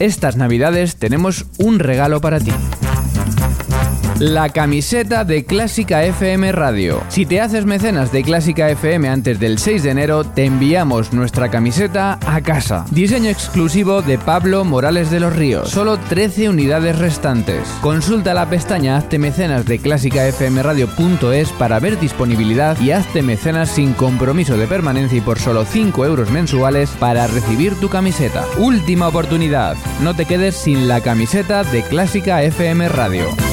Estas navidades tenemos un regalo para ti la camiseta de Clásica FM Radio. Si te haces mecenas de Clásica FM antes del 6 de enero, te enviamos nuestra camiseta a casa. Diseño exclusivo de Pablo Morales de los Ríos. Solo 13 unidades restantes. Consulta la pestaña Hazte mecenas de clásicafmradio.es para ver disponibilidad y hazte mecenas sin compromiso de permanencia y por solo 5 euros mensuales para recibir tu camiseta. Última oportunidad. No te quedes sin la camiseta de Clásica FM Radio.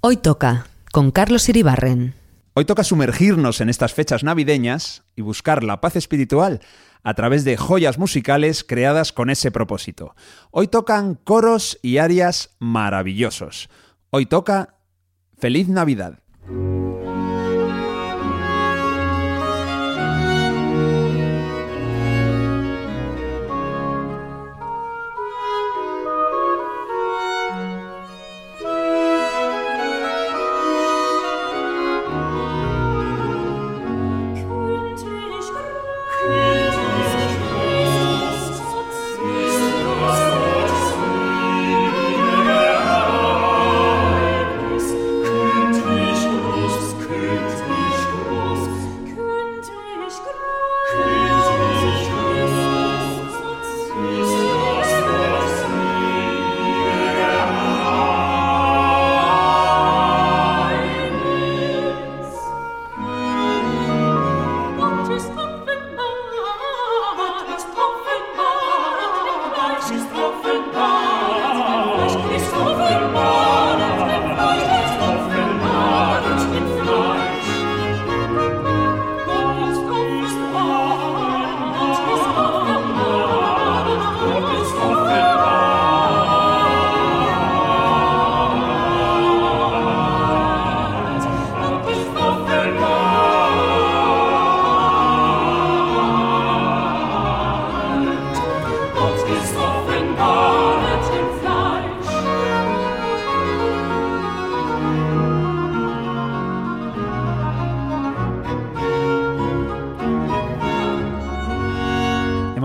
Hoy toca con Carlos Iribarren. Hoy toca sumergirnos en estas fechas navideñas y buscar la paz espiritual a través de joyas musicales creadas con ese propósito. Hoy tocan coros y arias maravillosos. Hoy toca Feliz Navidad.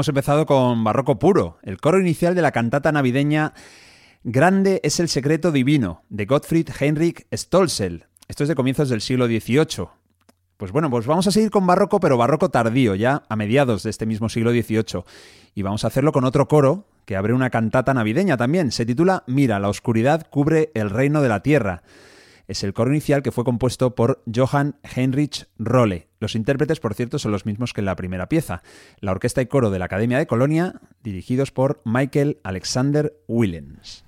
Hemos empezado con Barroco Puro, el coro inicial de la cantata navideña Grande es el secreto divino, de Gottfried Heinrich Stolzel. Esto es de comienzos del siglo XVIII. Pues bueno, pues vamos a seguir con barroco, pero barroco tardío, ya a mediados de este mismo siglo XVIII. Y vamos a hacerlo con otro coro que abre una cantata navideña también. Se titula Mira, la oscuridad cubre el reino de la tierra es el coro inicial que fue compuesto por Johann Heinrich Rolle. Los intérpretes, por cierto, son los mismos que en la primera pieza. La orquesta y coro de la Academia de Colonia, dirigidos por Michael Alexander Willens.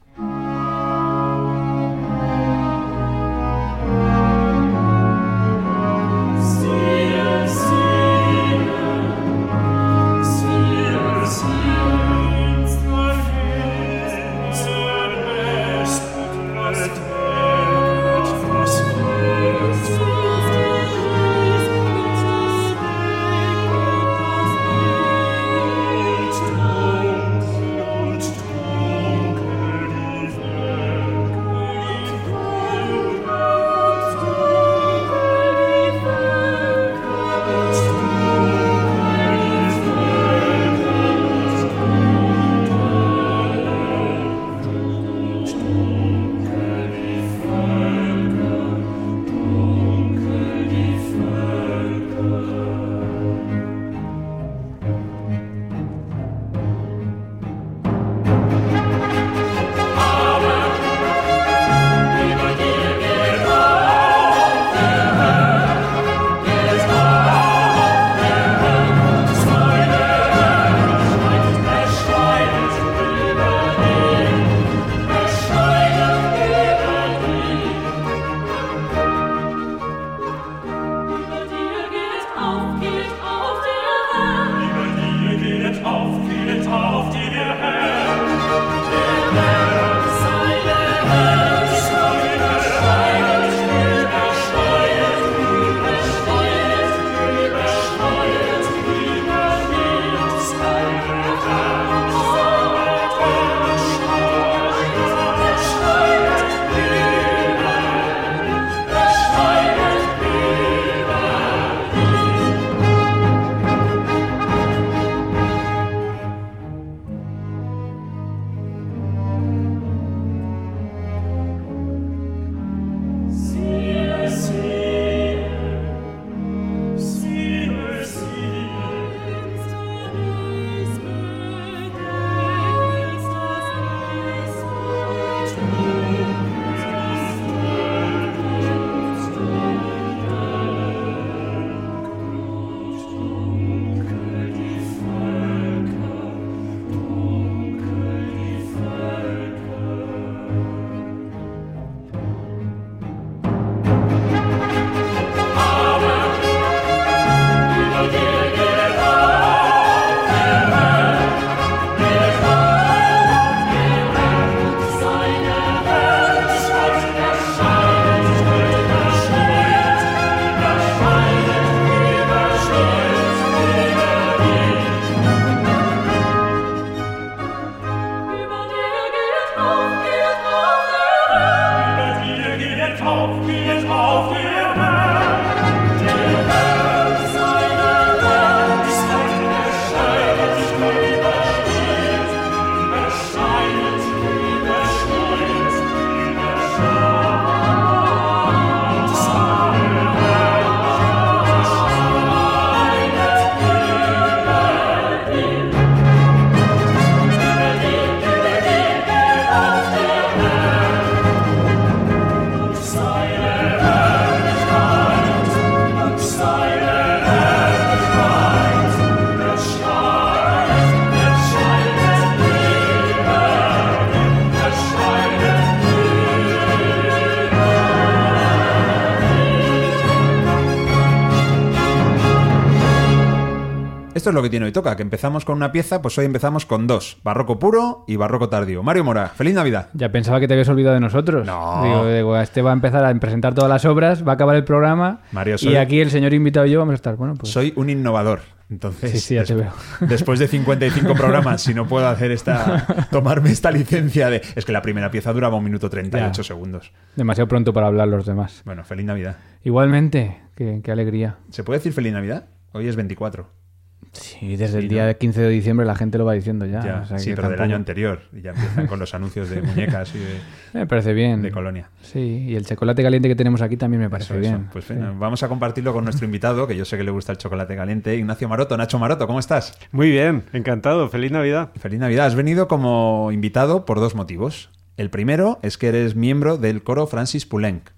Esto es lo que tiene hoy toca, que empezamos con una pieza, pues hoy empezamos con dos, barroco puro y barroco tardío. Mario Mora, feliz Navidad. Ya pensaba que te habías olvidado de nosotros. No. Digo, digo, este va a empezar a presentar todas las obras, va a acabar el programa. Mario, soy- Y aquí el señor invitado y yo vamos a estar. Bueno, pues. Soy un innovador. Entonces, Sí, sí, ya te veo. después de 55 programas, si no puedo hacer esta, tomarme esta licencia de... Es que la primera pieza duraba un minuto 38 Ya. segundos. Demasiado pronto para hablar los demás. Bueno, feliz Navidad. Igualmente, qué, qué alegría. ¿Se puede decir feliz Navidad? Hoy es 24. Sí, desde Sí, el día ¿no? 15 de diciembre la gente lo va diciendo ya. Ya, o sea sí, que pero del año anterior. Y ya empiezan con los anuncios de muñecas y de, Me parece bien. de colonia. Sí, y el chocolate caliente que tenemos aquí también me parece Eso, eso. bien. Pues Sí. vamos a compartirlo con nuestro invitado, que yo sé que le gusta el chocolate caliente, Ignacio Maroto. Nacho Maroto, ¿cómo estás? Muy bien, encantado. Feliz Navidad. Feliz Navidad. Has venido como invitado por dos motivos. El primero es que eres miembro del coro Francis Poulenc.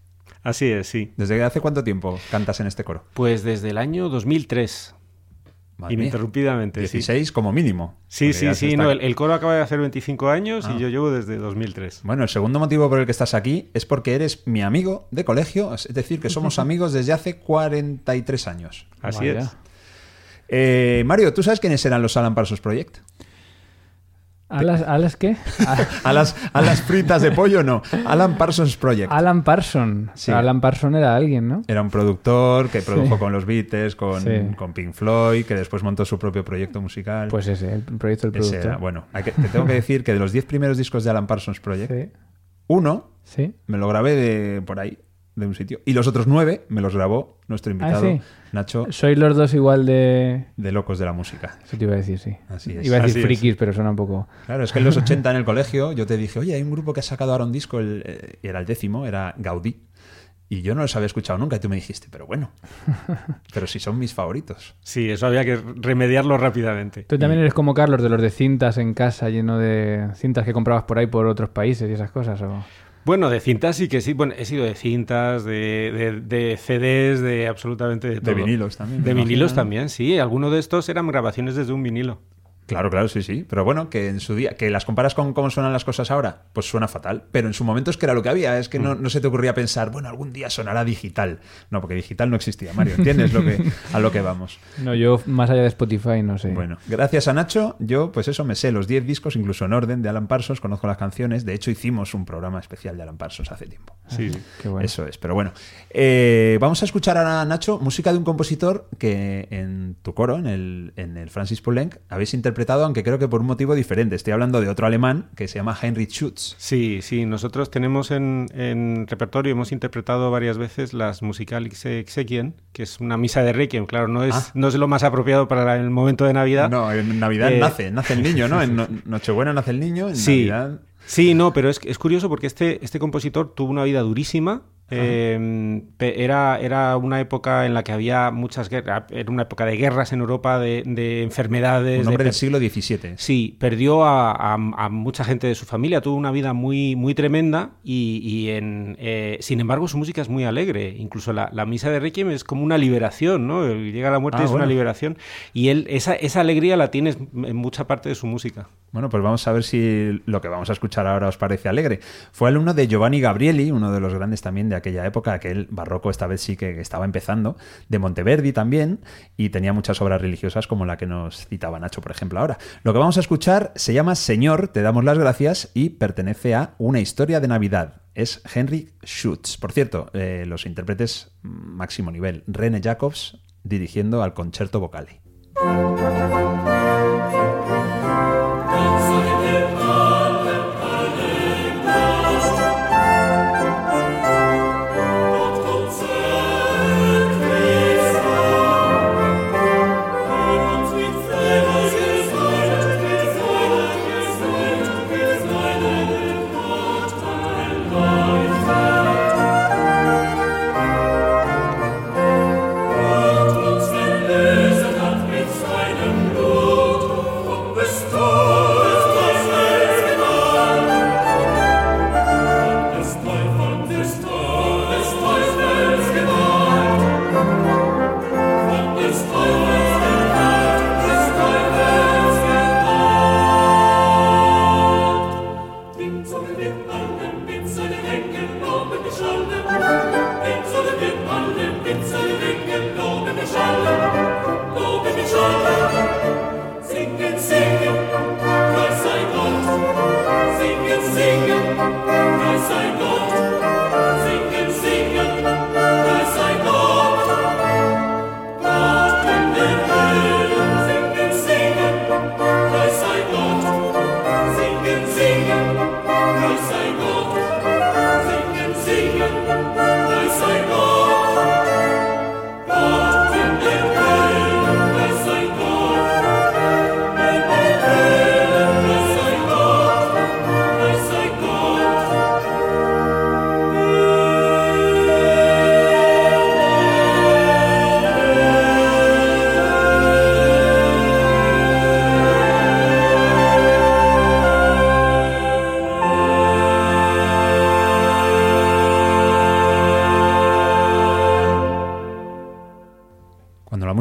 Así es, sí. ¿Desde hace cuánto tiempo cantas en este coro? Pues desde el año 2003, Madre ininterrumpidamente. sí. 16 como mínimo. Sí, sí, sí. está- No, el, el coro acaba de hacer 25 años Ah. y yo llevo desde 2003. Bueno, el segundo motivo por el que estás aquí es porque eres mi amigo de colegio, es decir, que somos amigos desde hace 43 años. Así Vaya. es. Eh, Mario, ¿tú sabes quiénes eran los Alan Parsons Project? ¿A las, a las qué? A- las, a las fritas de pollo no. Alan Parsons Project. Alan Parson. Sí. Alan Parson era alguien, ¿no? Era un productor que produjo Sí. con los Beatles, con, Sí. con Pink Floyd, que después montó su propio proyecto musical. Pues ese, el proyecto del productor. era- bueno, que- te tengo que decir que de los 10 primeros discos de Alan Parsons Project, uno sí. me lo grabé de por ahí, de un sitio, y los otros nueve me los grabó nuestro invitado, Ah, sí. Nacho, Sois los dos igual de... de Locos de la Música. Eso te iba a decir, sí. Así es. Iba a decir Así es. frikis, pero suena un poco... Claro, es que en los 80 en el colegio yo te dije, oye, hay un grupo que ha sacado ahora un disco, el, eh, y era el décimo, era Gaudí. Y yo no los había escuchado nunca y tú me dijiste, pero bueno, pero si son mis favoritos. Sí, eso había que remediarlo rápidamente. Tú también eres como Carlos, de los de cintas en casa, lleno de cintas que comprabas por ahí por otros países y esas cosas. ¿o? Bueno, de cintas sí que sí. Bueno, he sido de cintas, de, de- de CDs, de absolutamente de De todo. vinilos también. De vinilos también, sí. Algunos de estos eran grabaciones desde un vinilo. Claro, claro, sí, sí. Pero bueno, que en su día, que las comparas con cómo suenan las cosas ahora, pues suena fatal. Pero en su momento es que era lo que había. Es que no, no se te ocurría pensar, bueno, algún día sonará digital. No, porque digital no existía, Mario. ¿Entiendes lo que, a lo que vamos? No, yo más allá de Spotify no sé. Bueno, gracias a Nacho, yo pues eso me sé los 10 discos, incluso en orden, de Alan Parsons, conozco las canciones. De hecho, hicimos un programa especial de Alan Parsons hace tiempo. Sí. Qué bueno. Eso es, pero bueno. Eh, vamos a escuchar a Nacho música de un compositor que en tu coro, en el, en el Francis Poulenc, habéis interpretado, aunque creo que por un motivo diferente. Estoy hablando de otro alemán que se llama Heinrich Schütz. Sí, sí, nosotros tenemos en, en repertorio, hemos interpretado varias veces las musical Exequien, que es una misa de Requiem, claro, no es, Ah. no es lo más apropiado para el momento de Navidad. No, en Navidad Eh, nace, nace el niño, ¿no? En No- Nochebuena nace el niño, en Sí, Navidad... sí, no, pero es, es curioso porque este, este compositor tuvo una vida durísima. Eh, pe- era, era una época en la que había muchas guerras, era una época de guerras en Europa, de, de enfermedades. Un de hombre del siglo XVII. Sí, perdió a, a- a mucha gente de su familia, tuvo una vida muy, muy tremenda y, y en, eh, sin embargo su música es muy alegre. Incluso la, la misa de Requiem es como una liberación, ¿no? Llega la muerte Ah, y es bueno. una liberación y él esa, esa alegría la tiene en mucha parte de su música. Bueno, pues vamos a ver si lo que vamos a escuchar ahora os parece alegre. Fue alumno de Giovanni Gabrieli, uno de los grandes también de aquella época, aquel barroco esta vez sí que estaba empezando, de Monteverdi también, y tenía muchas obras religiosas como la que nos citaba Nacho, por ejemplo, ahora. Lo que vamos a escuchar se llama Señor, te damos las gracias, y pertenece a Una historia de Navidad. Es Henry Schütz. Por cierto, eh, los intérpretes máximo nivel. René Jacobs dirigiendo al Concerto Vocale.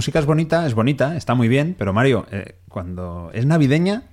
Música es bonita, es bonita, está muy bien, pero Mario, eh, cuando es navideña,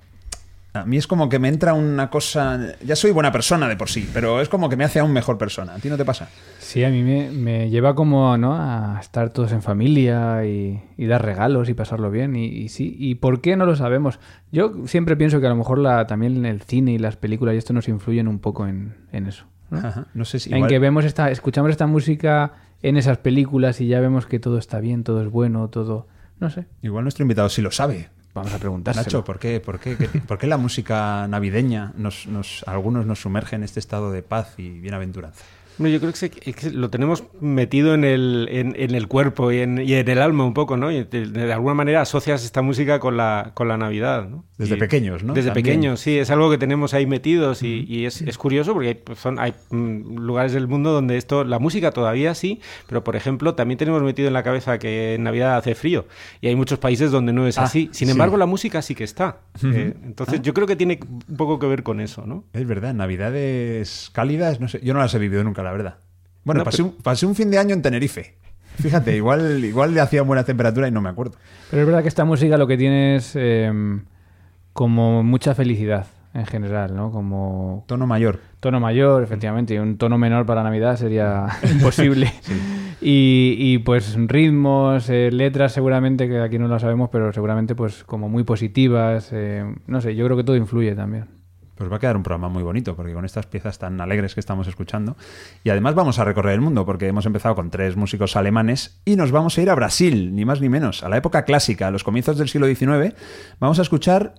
a mí es como que me entra una cosa... Ya soy buena persona de por sí, pero es como que me hace aún mejor persona. ¿A ti no te pasa? Sí, a mí me, me lleva como ¿no? a estar todos en familia y, y dar regalos y pasarlo bien. Y, y sí, ¿y por qué no lo sabemos? Yo siempre pienso que a lo mejor la, también el cine y las películas y esto nos influyen un poco en, en eso. ¿no? Ajá, No sé si... En igual- que vemos esta, escuchamos esta música en esas películas y ya vemos que todo está bien, todo es bueno, todo... No sé, Igual nuestro invitado sí lo sabe. vamos a preguntárselo. Nacho, ¿por qué, por qué, qué- por qué la música navideña nos, nos, algunos nos sumerge en este estado de paz y bienaventuranza? No, yo creo que, se- es que lo tenemos metido en el, en, en el cuerpo y en, y en el alma un poco, ¿no? Y de, de alguna manera asocias esta música con la, con la Navidad, ¿no? Desde Y- pequeños, ¿no? Desde También. pequeños, sí, es algo que tenemos ahí metidos y, y es, es curioso porque hay, pues, son, hay mm, lugares del mundo donde esto, la música todavía sí, pero por ejemplo también tenemos metido en la cabeza que en Navidad hace frío y hay muchos países donde no es Ah, así. Sin sí. embargo, la música sí que está. Eh, Ah. entonces yo creo que tiene un poco que ver con eso, ¿no? Es verdad, navidades cálidas, no sé, yo no las he vivido nunca, la verdad. Bueno, No, pasé, un, pasé un fin de año en Tenerife. Fíjate, igual, igual le hacía buena temperatura y no me acuerdo. Pero es verdad que esta música lo que tiene es eh, como mucha felicidad en general, ¿no? Como Tono mayor. tono mayor, efectivamente, y un tono menor para Navidad sería imposible. y, y, pues ritmos, eh, letras seguramente, que aquí no lo sabemos, pero seguramente pues como muy positivas, eh, no sé, yo creo que todo influye también. Pues va a quedar un programa muy bonito, porque con estas piezas tan alegres que estamos escuchando. Y además vamos a recorrer el mundo, porque hemos empezado con tres músicos alemanes y nos vamos a ir a Brasil, ni más ni menos, a la época clásica, a los comienzos del siglo XIX. Vamos a escuchar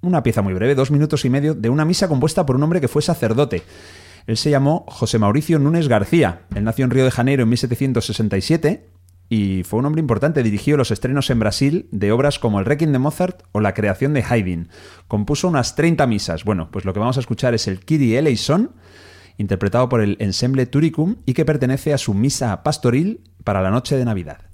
una pieza muy breve, dos minutos y medio, de una misa compuesta por un hombre que fue sacerdote. Él se llamó José Mauricio Núñez García. Él nació en Río de Janeiro en 1767 y fue un hombre importante. Dirigió los estrenos en Brasil de obras como El Requiem de Mozart o La creación de Haydn. Compuso unas 30 misas. Bueno, pues lo que vamos a escuchar es el Kyrie eleison, interpretado por el Ensemble Turicum y que pertenece a su misa pastoril para la noche de Navidad.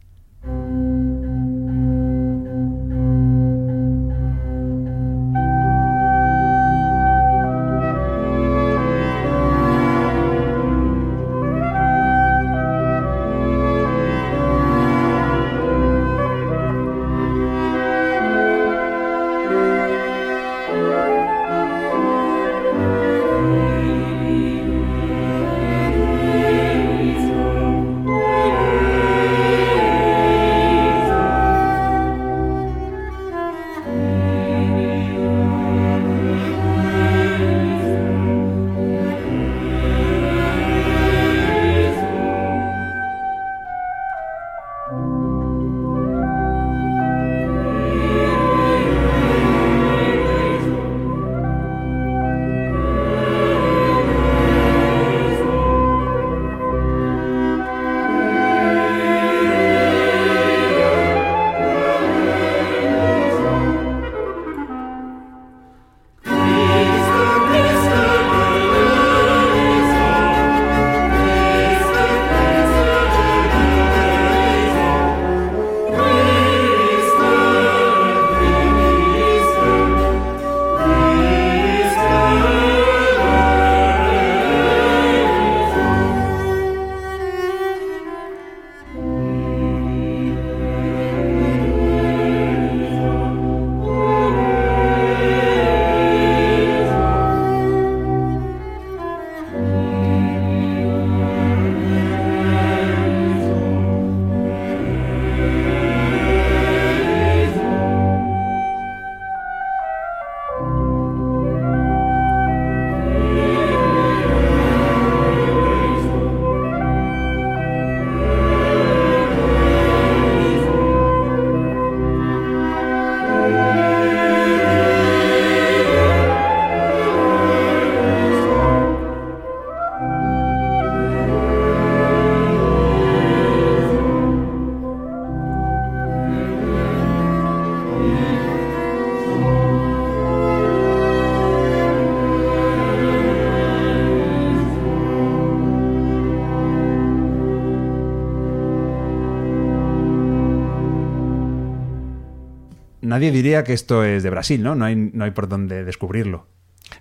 Nadie diría que esto es de Brasil, ¿no? No hay, no hay por dónde descubrirlo.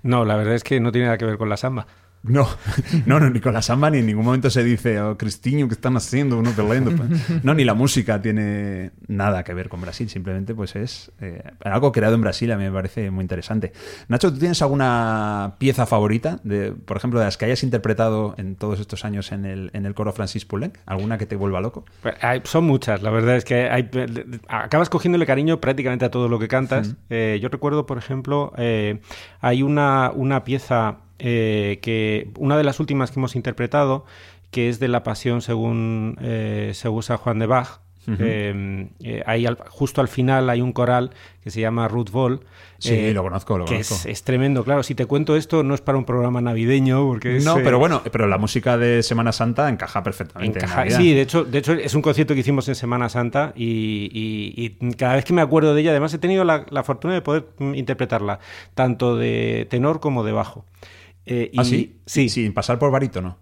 No, la verdad es que no tiene nada que ver con la samba. No, no, no, ni con la samba ni en ningún momento se dice, oh, Cristiño, ¿qué están haciendo? Uno peleando. No, ni la música tiene nada que ver con Brasil, simplemente pues es eh, algo creado en Brasil, a mí me parece muy interesante. Nacho, ¿tú tienes alguna pieza favorita, de, por ejemplo, de las que hayas interpretado en todos estos años en el, en el coro Francis Poulenc? ¿Alguna que te vuelva loco? Pues, son muchas, la verdad es que hay, acabas cogiéndole cariño prácticamente a todo lo que cantas. Eh, yo recuerdo, por ejemplo, eh, hay una, una pieza eh, que una de las últimas que hemos interpretado, que es de la Pasión según eh, se usa Juan de Bach. Eh, ahí justo al final hay un coral que se llama Ruth Vol. Sí, lo conozco, lo que conozco. Es, tremendo. Claro, si te cuento esto, no es para un programa navideño, porque No, pero bueno, pero la música de Semana Santa encaja perfectamente. sí, de hecho, de hecho, es un concierto que hicimos en Semana Santa y, cada vez que me acuerdo de ella, además he tenido la, la fortuna de poder mm, interpretarla, tanto de tenor como de bajo. Eh, ¿Ah, sí? Sí. Sin pasar por barítono.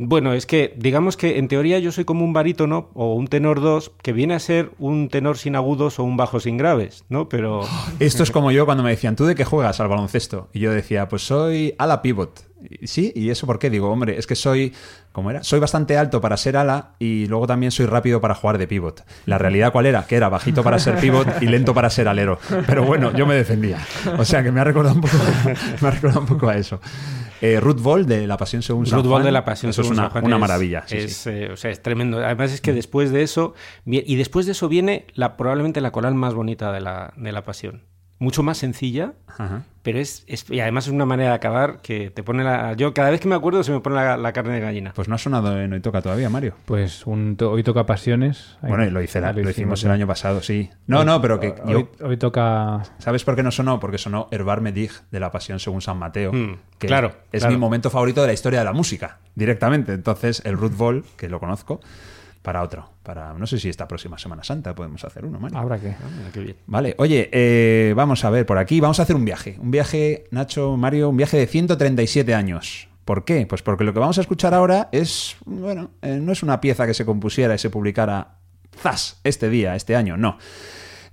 Bueno, es que digamos que en teoría yo soy como un barítono o un tenor 2 que viene a ser un tenor sin agudos o un bajo sin graves, ¿no? Pero... Esto es como yo cuando me decían, ¿tú de qué juegas al baloncesto? Y yo decía, pues soy ala pivot. Sí, ¿y eso por qué? Digo, hombre, es que soy, ¿cómo era? Soy bastante alto para ser ala y luego también soy rápido para jugar de pivot. La realidad cuál era? Que era bajito para ser pivot y lento para ser alero. Pero bueno, yo me defendía. O sea que me ha recordado un poco, me ha recordado un poco a eso. Eh, Ruth Ball de La Pasión según San Ruth Ball de La Pasión Eso es una, una maravilla. es, eh, o sea, es tremendo. Además es que después de eso, y después de eso viene la, probablemente la coral más bonita de la, de la Pasión mucho más sencilla, pero es, y además es una manera de acabar que te pone la... Yo cada vez que me acuerdo se me pone la, carne de gallina. Pues no ha sonado en Hoy Toca todavía, Mario. Pues un hoy toca Pasiones. Bueno, y lo, hice, lo, hicimos, el año pasado, sí. No, no, pero que hoy, toca... ¿Sabes por qué no sonó? Porque sonó Herbar Medig de la Pasión según San Mateo, mm, que claro, es mi momento favorito de la historia de la música, directamente. Entonces, el Ruth Ball, que lo conozco, para otro. Para, no sé si esta próxima Semana Santa podemos hacer uno, Mario. Habrá que. Ah, vale, oye, eh, vamos a ver por aquí, vamos a hacer un viaje. Un viaje, Nacho, Mario, un viaje de 137 años. ¿Por qué? Pues porque lo que vamos a escuchar ahora es, bueno, eh, no es una pieza que se compusiera y se publicara zas este día, este año, no.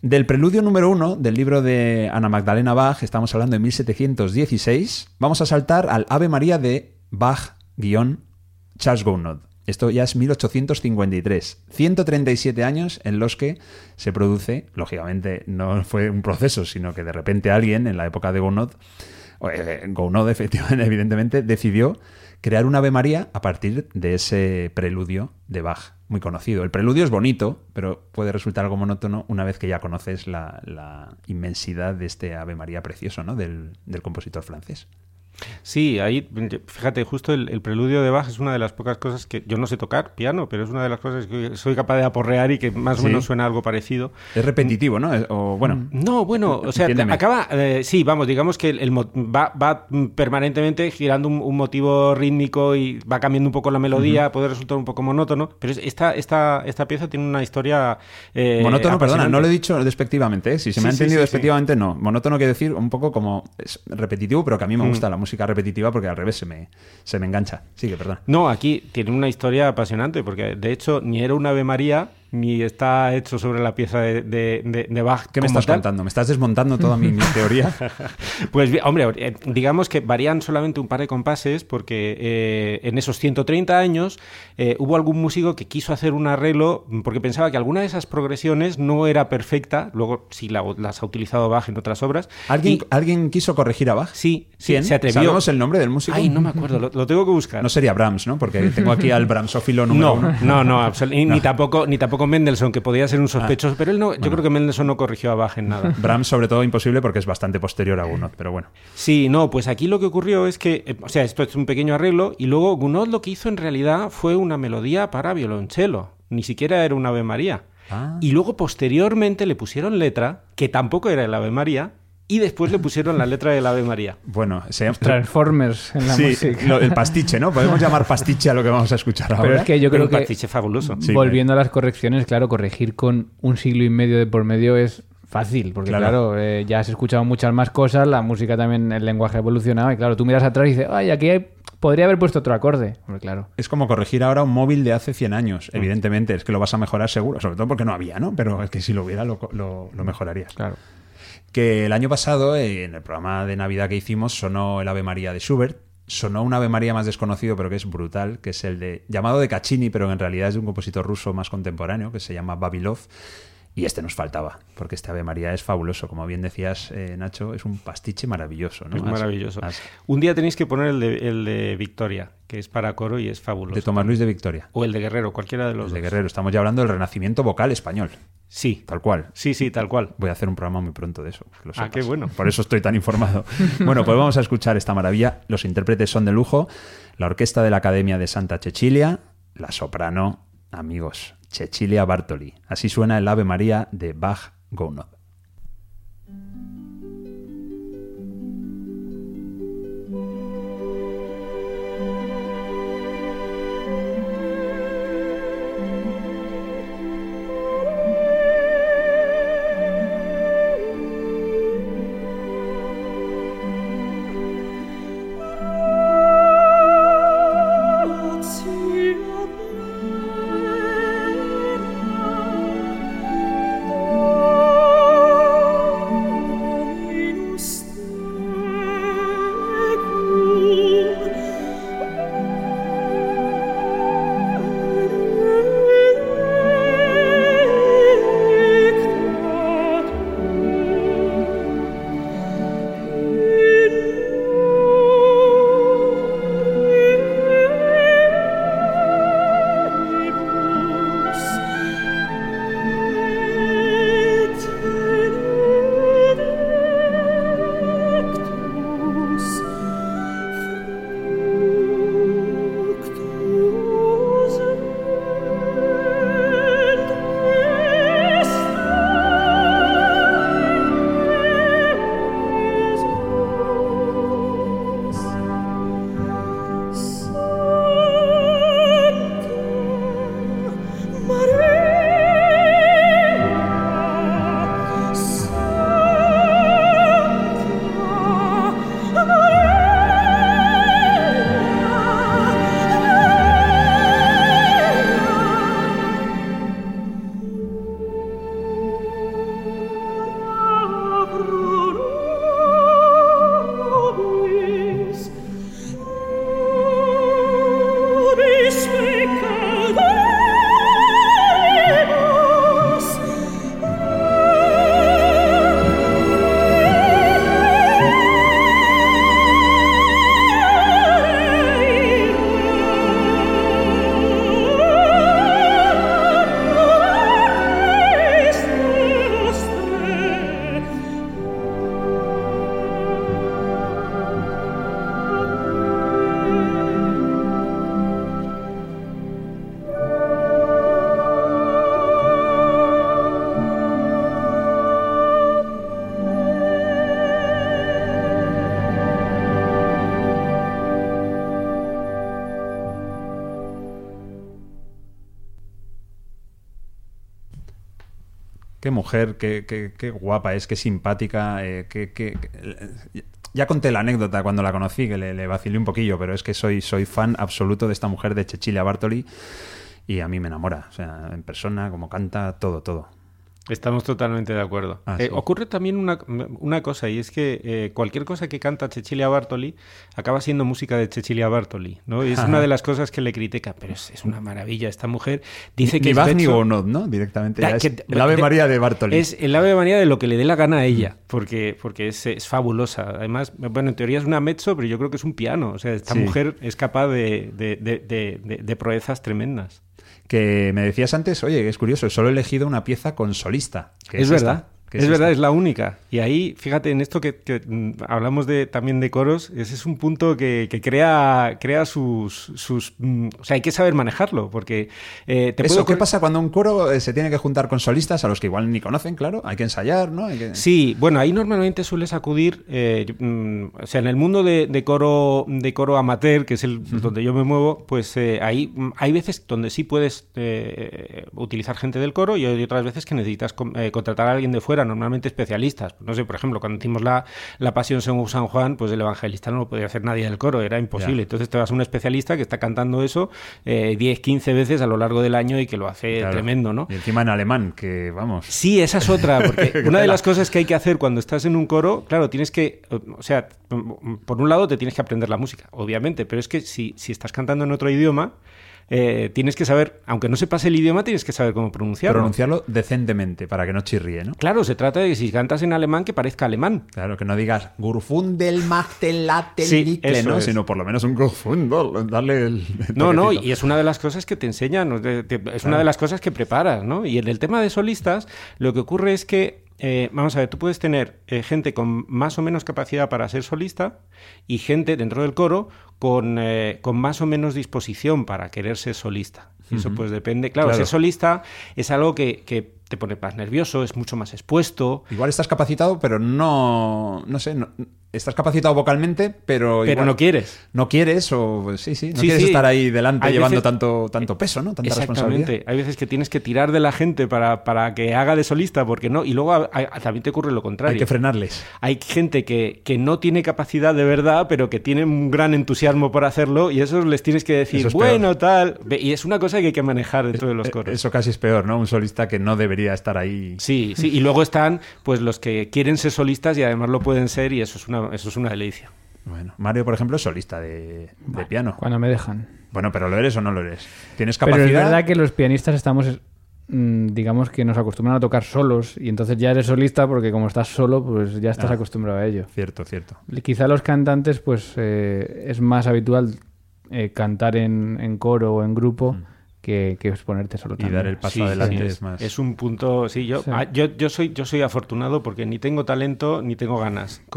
Del preludio número uno del libro de Ana Magdalena Bach, estamos hablando de 1716, vamos a saltar al Ave María de Bach-Charles Gounod. Esto ya es 1853. 137 años en los que se produce, lógicamente no fue un proceso, sino que de repente alguien en la época de Gounod, eh, Gounod efectivamente, evidentemente, decidió crear una Ave María a partir de ese preludio de Bach, muy conocido. El preludio es bonito, pero puede resultar algo monótono una vez que ya conoces la, inmensidad de este Ave María precioso ¿no? del compositor francés. Sí, ahí, fíjate, justo el, preludio de Bach es una de las pocas cosas que yo no sé tocar piano, pero es una de las cosas que soy capaz de aporrear y que más o menos suena algo parecido. Es repetitivo, ¿no? O, bueno. Mm, no, bueno, o sea, acaba, eh, sí, vamos, digamos que el, va, permanentemente girando un, motivo rítmico y va cambiando un poco la melodía, puede resultar un poco monótono, pero esta, esta, esta pieza tiene una historia... Eh, monótono, perdona, no lo he dicho despectivamente, ¿eh? si se me ha entendido despectivamente, no. Monótono quiere decir un poco como es repetitivo, pero que a mí me mm. gusta la música música repetitiva porque al revés se me, se me engancha. Sigue, perdón. No, aquí tiene una historia apasionante porque de hecho ni era un Ave María ni está hecho sobre la pieza de, de, Bach. ¿Qué me estás contando? ¿Me estás desmontando toda mi, teoría? pues, hombre, eh, digamos que varían solamente un par de compases porque eh, en esos 130 años eh, hubo algún músico que quiso hacer un arreglo porque pensaba que alguna de esas progresiones no era perfecta, luego sí las ha utilizado Bach en otras obras. ¿Alguien, ¿alguien quiso corregir a Bach? Sí, sí se atrevió. ¿Sabemos el nombre del músico? Ay, no me acuerdo, lo, tengo que buscar. No sería Brahms, ¿no? Porque tengo aquí al Brahmsófilo número no, uno. No, no, ni, tampoco, ni tampoco Mendelssohn, que podía ser un sospechoso, ah. pero él no, yo creo que Mendelssohn no corrigió a Bach en nada. Brahms, sobre todo, imposible porque es bastante posterior a Gounod, pero bueno. Sí, no, pues aquí lo que ocurrió es que, eh, o sea, esto es un pequeño arreglo, y luego Gounod lo que hizo en realidad fue una melodía para violonchelo, ni siquiera era una Ave María. Ah. Y luego posteriormente le pusieron letra, que tampoco era el Ave María, y después le pusieron la letra del Ave María. Bueno, se llama... Transformers en la música. el pastiche, ¿no? Podemos llamar pastiche a lo que vamos a escuchar ahora. Pero es que yo creo que... pastiche fabuloso. volviendo a las correcciones, claro, corregir con un siglo y medio de por medio es fácil, porque claro, eh, ya has escuchado muchas más cosas, la música también, el lenguaje ha evolucionado, y claro, tú miras atrás y dices, ay, aquí podría haber puesto otro acorde. claro. Es como corregir ahora un móvil de hace 100 años, evidentemente, es que lo vas a mejorar seguro, sobre todo porque no había, ¿no? Pero es que si lo hubiera, lo, lo, lo mejorarías. Claro que el año pasado, en el programa de Navidad que hicimos, sonó el Ave María de Schubert sonó un Ave María más desconocido, pero que es brutal, que es el de llamado de Caccini, pero en realidad es de un compositor ruso más contemporáneo que se llama Babilov. Y este nos faltaba, porque este Ave María es fabuloso. Como bien decías, eh, Nacho, es un pastiche maravilloso. ¿no? Es maravilloso. Un día tenéis que poner el de, el de Victoria, que es para coro y es fabuloso. de Tomás Luis de Victoria. O el de Guerrero, cualquiera de los Los de. Guerrero. Estamos ya hablando del renacimiento vocal español, Sí, tal cual. sí, sí, tal cual. Voy a hacer un programa muy pronto de eso. que lo Ah, qué bueno. Por eso estoy tan informado. bueno, pues vamos a escuchar esta maravilla. Los intérpretes son de lujo. La orquesta de la Academia de Santa Cecilia, la soprano, amigos, Cecilia Bartoli. Así suena el Ave María de Bach Gounod. Mujer, qué, guapa es, qué simpática, eh, qué- Ya conté la anécdota cuando la conocí, que le, le vacilé un poquillo, pero es que soy, soy fan absoluto de esta mujer de Cecilia Bartoli y a mí me enamora. O sea, en persona, como canta, todo, todo. Estamos totalmente de acuerdo. Ah, Eh, ocurre también una, una cosa, y es que eh, cualquier cosa que canta Cecilia Bartoli acaba siendo música de Cecilia Bartoli, ¿no? Y es una de las cosas que le critica, pero es, es una maravilla esta mujer. Dice que ni es Bach ni Gounod, ¿no? Directamente. ya es el Ave de- María de Bartoli. Es el ave María de lo que le dé la gana a ella, porque, porque es, es fabulosa. Además, bueno, en teoría es una mezzo, pero yo creo que es un piano. O sea, esta Sí. mujer es capaz de- de- de proezas tremendas. Que me decías antes, oye, es curioso, solo he elegido una pieza con solista. que Es, esta, verdad. Que Es, verdad, es la única. Y ahí, fíjate, en esto que, que, hablamos de, también de coros, ese es un punto que, que crea, crea sus, sus... mm, O sea, hay que saber manejarlo, porque eh, te Eso, puedo ¿qué pasa cuando un coro eh, se tiene que juntar con solistas a los que igual ni conocen, claro? Hay que ensayar, ¿no? Hay que- Sí, bueno, ahí normalmente sueles acudir, eh, yo- mm, o sea, en el mundo de, de coro de coro amateur, que es el donde yo me muevo, pues eh, ahí mm, hay veces donde sí puedes eh, utilizar gente del coro y hay otras veces que necesitas con- eh, contratar a alguien de fuera. Normalmente especialistas. No sé, por ejemplo, cuando hicimos la, la Pasión según San Juan, pues el evangelista no lo podía hacer nadie del coro, era imposible. Entonces te vas a un especialista que está cantando eso eh, 10, 15 veces a lo largo del año y que lo hace tremendo, ¿no? Y encima en alemán, que vamos. Sí, esa es otra, porque una de las cosas que hay que hacer cuando estás en un coro, claro, tienes que, o sea, por un lado te tienes que aprender la música, obviamente, pero es que si, si estás cantando en otro idioma, eh, tienes que saber, aunque no sepas el idioma, tienes que saber cómo pronunciarlo. Pronunciarlo decentemente, para que no chirríe, ¿no? Claro, se trata de que si cantas en alemán, que parezca alemán. Claro, que no digas Gurfundel sí, ¿no? Sino por lo menos un Gurfundel, darle el. no, no, y es una de las cosas que te enseñan, es una de las cosas que preparas, ¿no? Y en el tema de solistas, lo que ocurre es que eh, vamos a ver, tú puedes tener eh, gente con más o menos capacidad para ser solista y gente dentro del coro con, eh, con más o menos disposición para querer ser solista. Eso pues depende. Claro, ser solista es algo que, que, te pone más nervioso, es mucho más expuesto. Igual estás capacitado, pero no, no sé, no, estás capacitado vocalmente, pero. Pero no quieres. No quieres, o sí, sí, no quieres estar ahí delante llevando tanto, tanto peso, ¿no? Tanta Exactamente. Hay veces que tienes que tirar de la gente para, para que haga de solista, porque no. Y luego también te ocurre lo contrario. Hay que frenarles. Hay gente que, que, no tiene capacidad de verdad, pero que tiene un gran entusiasmo por hacerlo, y eso les tienes que decir, bueno, tal. Y es una cosa que hay que manejar dentro de los coros. Eso casi es peor, ¿no? Un solista que no debería estar ahí. Sí, sí. Y luego están, pues, los que quieren ser solistas y además lo pueden ser, y eso es una eso es una delicia. Bueno, Mario, por ejemplo, es solista de, piano. Cuando me dejan. Bueno, pero ¿lo eres o no lo eres? ¿Tienes capacidad? Pero es verdad que los pianistas estamos, mm, digamos que nos acostumbran a tocar solos y entonces ya eres solista porque como estás solo, pues ya estás ah, acostumbrado a ello. Cierto, cierto. Quizá los cantantes, pues eh, es más habitual eh, cantar en, coro o en grupo. Mm que, que exponerte solo y dar el paso adelante es más. Es un punto sí yo, ah, yo yo soy yo soy afortunado porque ni tengo talento ni tengo ganas.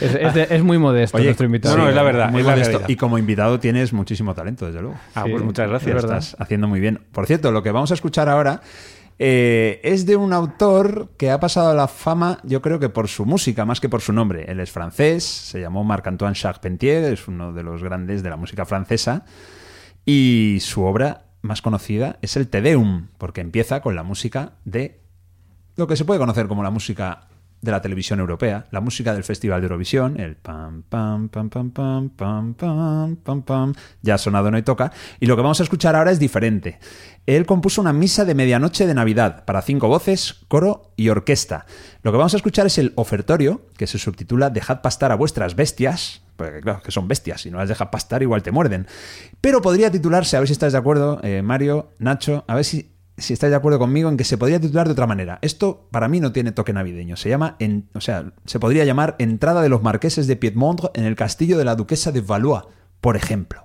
Es, muy modesto nuestro invitado. no, no es la verdad, muy modesto. y como invitado tienes muchísimo talento desde luego. Ah pues muchas gracias. lo estás haciendo muy bien. Por cierto lo que vamos a escuchar ahora eh, es de un autor que ha pasado a la fama, yo creo que por su música, más que por su nombre. Él es francés, se llamó Marc-Antoine Charpentier, es uno de los grandes de la música francesa, y su obra más conocida es el Te Deum, porque empieza con la música de lo que se puede conocer como la música de la televisión europea, la música del Festival de Eurovisión, el pam pam pam pam pam pam pam pam pam, ya ha sonado no y toca, y lo que vamos a escuchar ahora es diferente. Él compuso una misa de medianoche de Navidad para cinco voces, coro y orquesta. Lo que vamos a escuchar es el ofertorio, que se subtitula Dejad pastar a vuestras bestias, porque claro, que son bestias, si no las dejas pastar igual te muerden. Pero podría titularse, a ver si estás de acuerdo, eh, Mario, Nacho, a ver si si estáis de acuerdo conmigo en que se podría titular de otra manera. Esto para mí no tiene toque navideño. Se llama, en, o sea, se podría llamar Entrada de los Marqueses de Piedmont en el castillo de la Duquesa de Valois, por ejemplo.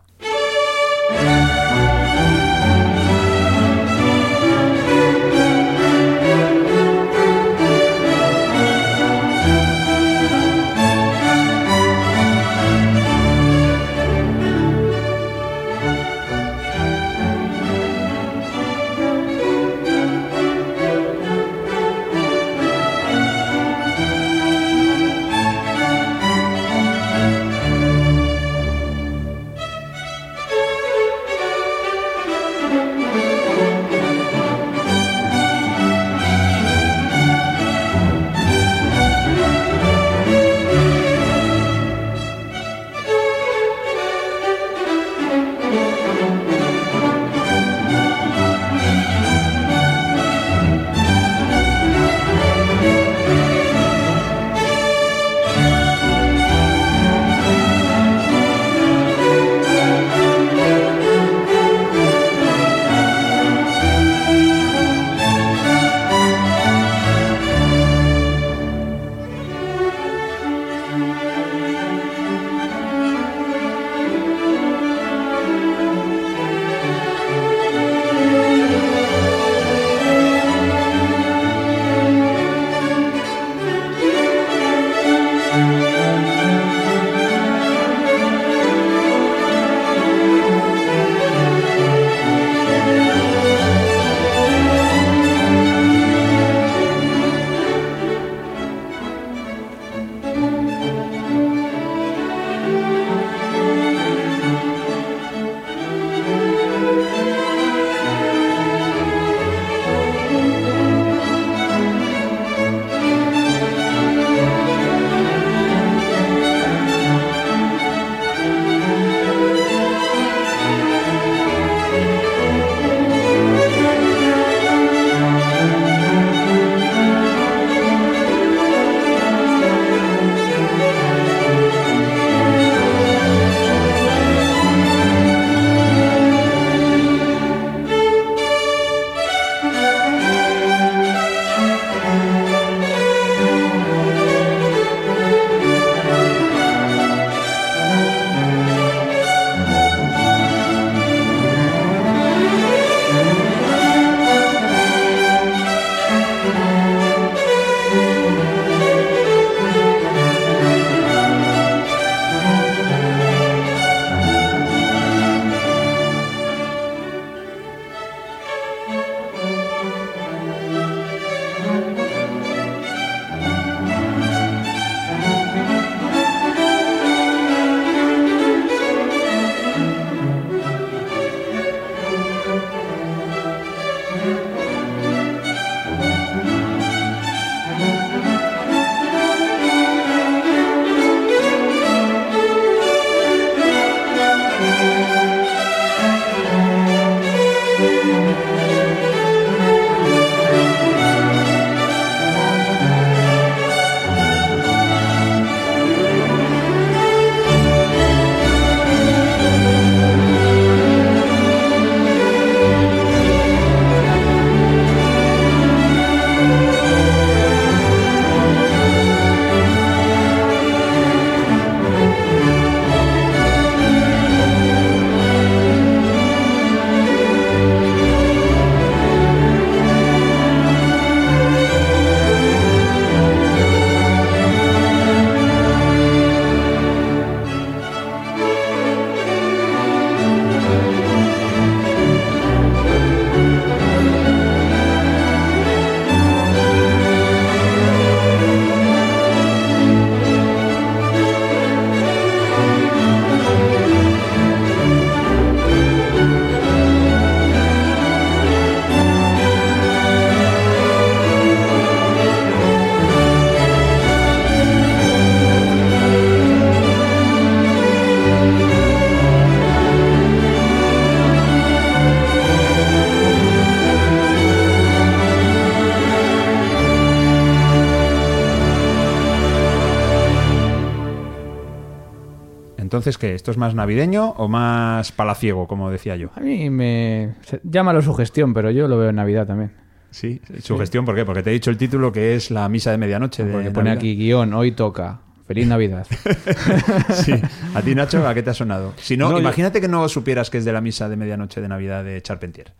Entonces, ¿qué? ¿Esto es más navideño o más palaciego, como decía yo? A mí me... se- Llámalo sugestión, pero yo lo veo en Navidad también. Sí, sugestión, ¿por qué? Porque te he dicho el título que es la misa de medianoche. de Porque pone Navidad. aquí guion, hoy toca. Feliz Navidad. Sí. A ti, Nacho, ¿a qué te ha sonado? Si no, No, yo- imagínate que no supieras que es de la misa de medianoche de Navidad de Charpentier.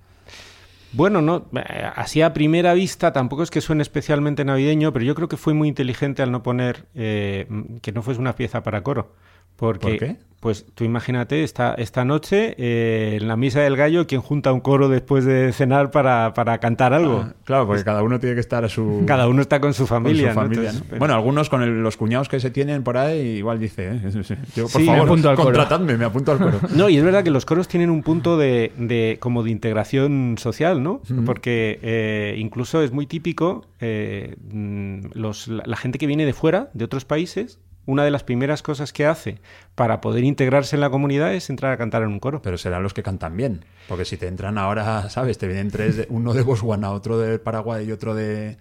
Bueno, no, eh, así a primera vista tampoco es que suene especialmente navideño, pero yo creo que fue muy inteligente al no poner eh, que no fuese una pieza para coro. Porque, ¿Por qué? Pues tú imagínate, esta, esta noche eh, en la misa del gallo, quien junta un coro después de cenar para, para cantar algo. Ah, claro, porque cada uno tiene que estar a su... Cada uno está con su con familia. Bueno, algunos con el- los cuñados que se tienen por ahí igual dice, ¿eh? yo, por Sí, me favor, apunto al coro. contratadme, me apunto al coro. No, y es verdad que los coros tienen un punto de, de- como de integración social, ¿no? Porque eh, incluso es muy típico eh, mm, los, la, la gente que viene de fuera, de otros países, una de las primeras cosas que hace para poder integrarse en la comunidad es entrar a cantar en un coro. Pero serán los que cantan bien. Porque si te entran ahora, ¿sabes? Te vienen tres, uno de Botswana, otro de Paraguay y otro de,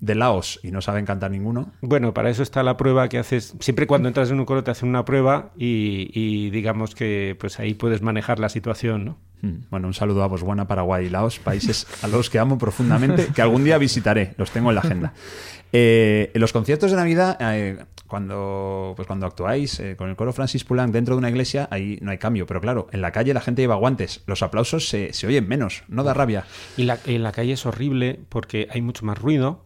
de Laos y no saben cantar ninguno. Bueno, para eso está la prueba que haces. Siempre cuando entras en un coro te hacen una prueba y, y digamos que pues ahí puedes manejar la situación, ¿no? Hmm. Bueno, un saludo a Botswana, Paraguay y Laos, países a los que amo profundamente, que algún día visitaré, los tengo en la agenda. Eh, en los conciertos de Navidad, eh, cuando, pues cuando actuáis eh, con el coro Francis Poulenc dentro de una iglesia, ahí no hay cambio, pero claro, en la calle la gente lleva guantes, los aplausos se, se oyen menos, no da rabia. Y la, en la calle es horrible porque hay mucho más ruido.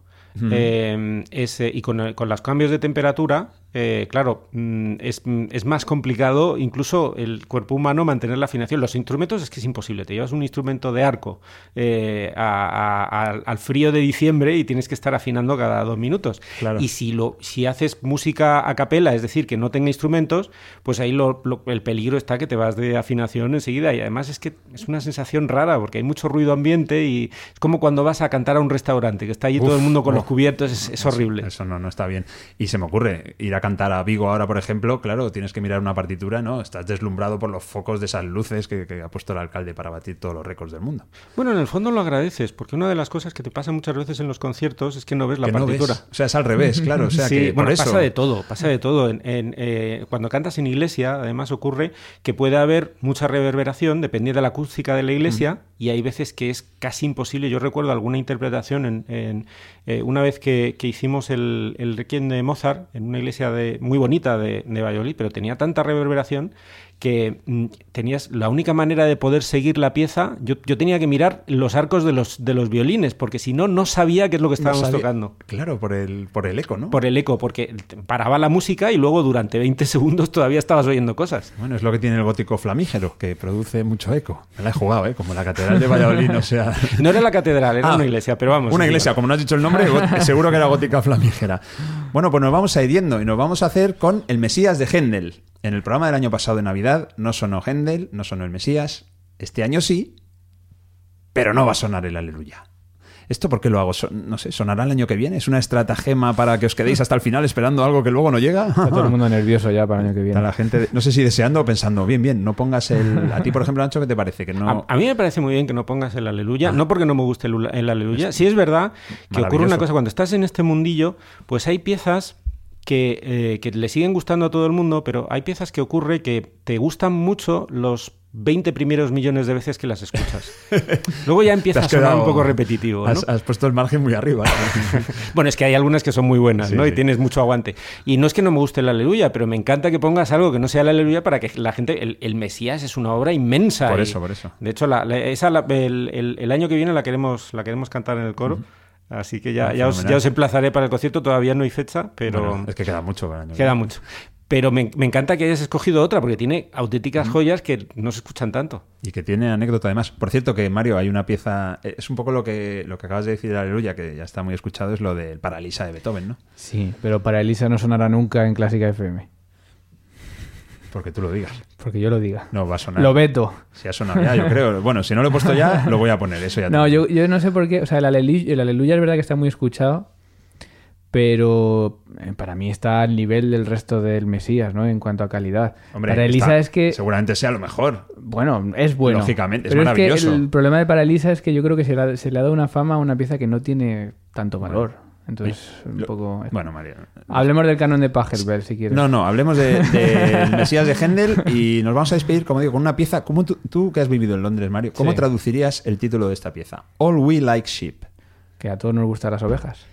Eh, es, eh, y con, con los cambios de temperatura, eh, claro, mm, es, mm, es más complicado incluso el cuerpo humano mantener la afinación. Los instrumentos es que es imposible. Te llevas un instrumento de arco eh, a- a- a- al frío de diciembre y tienes que estar afinando cada dos minutos. Claro. Y si, lo, si haces música a capela, es decir, que no tenga instrumentos, pues ahí lo- lo- el peligro está que te vas de afinación enseguida. Y además es que es una sensación rara porque hay mucho ruido ambiente y es como cuando vas a cantar a un restaurante, que está allí todo el mundo con oh. los cubiertos, es, es horrible. Eso no, no está bien. Y se me ocurre ir a cantar a Vigo ahora, por ejemplo, claro, tienes que mirar una partitura, ¿no? Estás deslumbrado por los focos de esas luces que, que ha puesto el alcalde para batir todos los récords del mundo. Bueno, en el fondo lo agradeces, porque una de las cosas que te pasa muchas veces en los conciertos es que no ves la Que no partitura. ves. O sea, es al revés, claro. O sea, sí, que bueno, por eso... pasa de todo, pasa de todo. En- en, eh, cuando cantas en iglesia, además ocurre que puede haber mucha reverberación, dependiendo de la acústica de la iglesia, y hay veces que es casi imposible. Yo recuerdo alguna interpretación en, en, eh, una vez que, que hicimos el, el Requiem de Mozart en una iglesia de, muy bonita de, de pero tenía tanta reverberación que mm, tenías la única manera de poder seguir la pieza, yo, yo tenía que mirar los arcos de los, de los violines, porque si no, no sabía qué es lo que estábamos tocando Claro, por el, por el eco, ¿no? por el eco, porque paraba la música y luego durante 20 segundos todavía estabas oyendo cosas. Bueno, es lo que tiene el gótico flamígero, que produce mucho eco. Me la he jugado, ¿eh? Como la Catedral de Valladolid, no sea... No era la catedral, era Ah, una iglesia, pero vamos. Una es iglesia, como no has dicho el nombre, seguro que era gótica flamígera. Bueno, pues nos vamos a ir yendo y nos vamos a hacer con el Mesías de Händel. En el programa del año pasado de Navidad no sonó Händel, no sonó el Mesías. Este año sí, pero no va a sonar el Aleluya. ¿Esto por qué lo hago? No sé, ¿sonará el año que viene? ¿Es una estratagema para que os quedéis hasta el final esperando algo que luego no llega? Está todo el mundo nervioso ya para el año que Está viene. la gente, no sé si deseando o pensando, bien, bien, no pongas el... A ti, por ejemplo, Ancho, ¿qué te parece? Que no... A, a mí me parece muy bien que no pongas el aleluya, no porque no me guste el, el aleluya. Sí es verdad que ocurre una cosa, cuando estás en este mundillo, pues hay piezas que, eh, que le siguen gustando a todo el mundo, pero hay piezas que ocurre que te gustan mucho los 20 primeros millones de veces que las escuchas. Luego ya empieza a sonar un poco repetitivo. ¿no? Has, has puesto el margen muy arriba. Bueno, es que hay algunas que son muy buenas, Sí, ¿no? Y sí. tienes mucho aguante. Y no es que no me guste el aleluya, pero me encanta que pongas algo que no sea el aleluya para que la gente... El, el Mesías es una obra inmensa. Por y- eso, por eso. De hecho, la- la- esa, la- el, el- el año que viene la queremos, la queremos cantar en el coro. Así que ya, Ah, ya, os, ya os emplazaré para el concierto. Todavía no hay fecha, pero Bueno, es que queda mucho para el año que queda mucho. Pero me, me encanta que hayas escogido otra, porque tiene auténticas joyas que no se escuchan tanto. Y que tiene anécdota además. Por cierto, que Mario, hay una pieza. eh, Es un poco lo que, lo que acabas de decir de Aleluya, que ya está muy escuchado, es lo del Paralisa de Beethoven, ¿no? Sí, pero para Elisa no sonará nunca en Clásica FM. Porque tú lo digas. Porque yo lo diga. No va a sonar. Lo veto. Si ha sonado ya, yo creo. Bueno, si no lo he puesto ya, lo voy a poner. Eso ya. No, yo, yo no sé por qué. O sea, el aleluya, el aleluya es verdad que está muy escuchado, pero eh, para mí está al nivel del resto del Mesías, ¿no? En cuanto a calidad. Hombre, para Elisa está- es que. Seguramente sea lo mejor. Bueno, es bueno. Lógicamente, es pero maravilloso. que el problema de para Elisa es que yo creo que se le, ha, se le ha dado una fama a una pieza que no tiene tanto valor. Entonces, un poco... Bueno, Mario. Hablemos del canon de Pachelbel, si quieres. No, no, hablemos del de, Mesías de Händel y nos vamos a despedir, como digo, con una pieza. ¿cómo tú, tú que has vivido en Londres, Mario, ¿cómo Sí. traducirías el título de esta pieza? All We Like Sheep. Que a todos nos gustan las ovejas.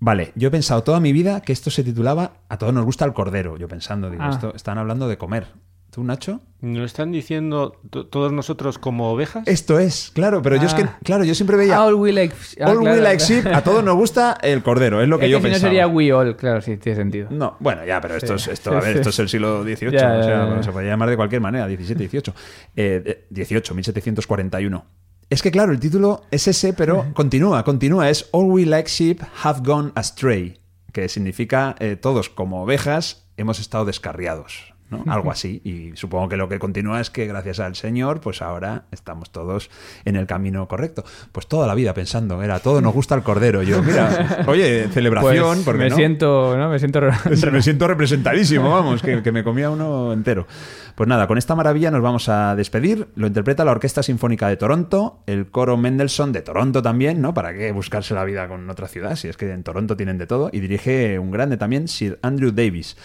Vale, yo he pensado toda mi vida que esto se titulaba A todos nos gusta el cordero. Yo pensando, digo, Ah. esto están hablando de comer. ¿Tú, Nacho? ¿Nos están diciendo to- todos nosotros como ovejas? Esto es, claro, pero yo es que, Ah. claro, yo siempre veía All we like... ah, All claro, We Like claro. Sheep, a todos nos gusta el cordero, es lo que Es yo que si no pensaba. sería we all, claro, sí, tiene sentido. No, bueno, ya, pero esto, Sí. es, esto, a ver, esto es el siglo XVIII, Ya, o sea, ya. bueno, se podía llamar de cualquier manera, 17, 18. Eh, eh, 18, 1741. Es que claro, el título es ese, pero continúa, continúa. Es All We Like Sheep Have Gone Astray, que significa eh, todos como ovejas hemos estado descarriados. ¿No? Algo así. Y supongo que lo que continúa es que gracias al Señor, pues ahora estamos todos en el camino correcto. Pues toda la vida pensando, era, todo nos gusta el cordero. Yo, mira, oye, celebración, Pues porque me no? siento, ¿no? Me siento... me siento representadísimo, vamos, que, que me comía uno entero. Pues nada, con esta maravilla nos vamos a despedir. Lo interpreta la Orquesta Sinfónica de Toronto, el coro Mendelssohn de Toronto también, ¿no? ¿Para qué buscarse la vida con otra ciudad? Si es que en Toronto tienen de todo. Y dirige un grande también, Sir Andrew Davis.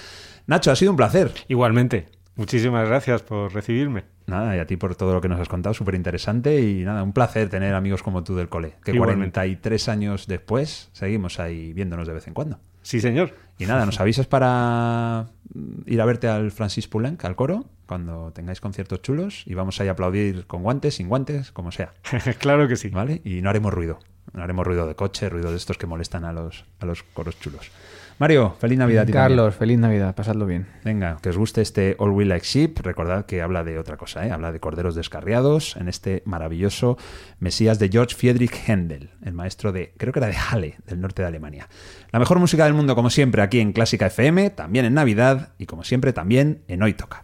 Nacho, ha sido un placer. Igualmente. Muchísimas gracias por recibirme. Nada, y a ti por todo lo que nos has contado, súper interesante y nada, un placer tener amigos como tú del cole, que Igualmente. 43 años después seguimos ahí viéndonos de vez en cuando. Sí, señor. Y nada, nos avisas para mm, ir a verte al Francis Poulenc, al coro, cuando tengáis conciertos chulos y vamos ahí a aplaudir con guantes, sin guantes, como sea, claro que sí. ¿vale? Y no haremos ruido, no haremos ruido de coche, ruido de estos que molestan a los, a los coros chulos. Mario, feliz Navidad. también. Carlos, feliz Navidad, pasadlo bien. Venga, que os guste este All We Like Sheep. Recordad que habla de otra cosa, ¿eh? habla de corderos descarriados en este maravilloso Mesías de George Friedrich Händel, el maestro de, creo que era de Halle, del norte de Alemania. La mejor música del mundo, como siempre, aquí en Clásica FM, también en Navidad y como siempre también en Hoy Toca.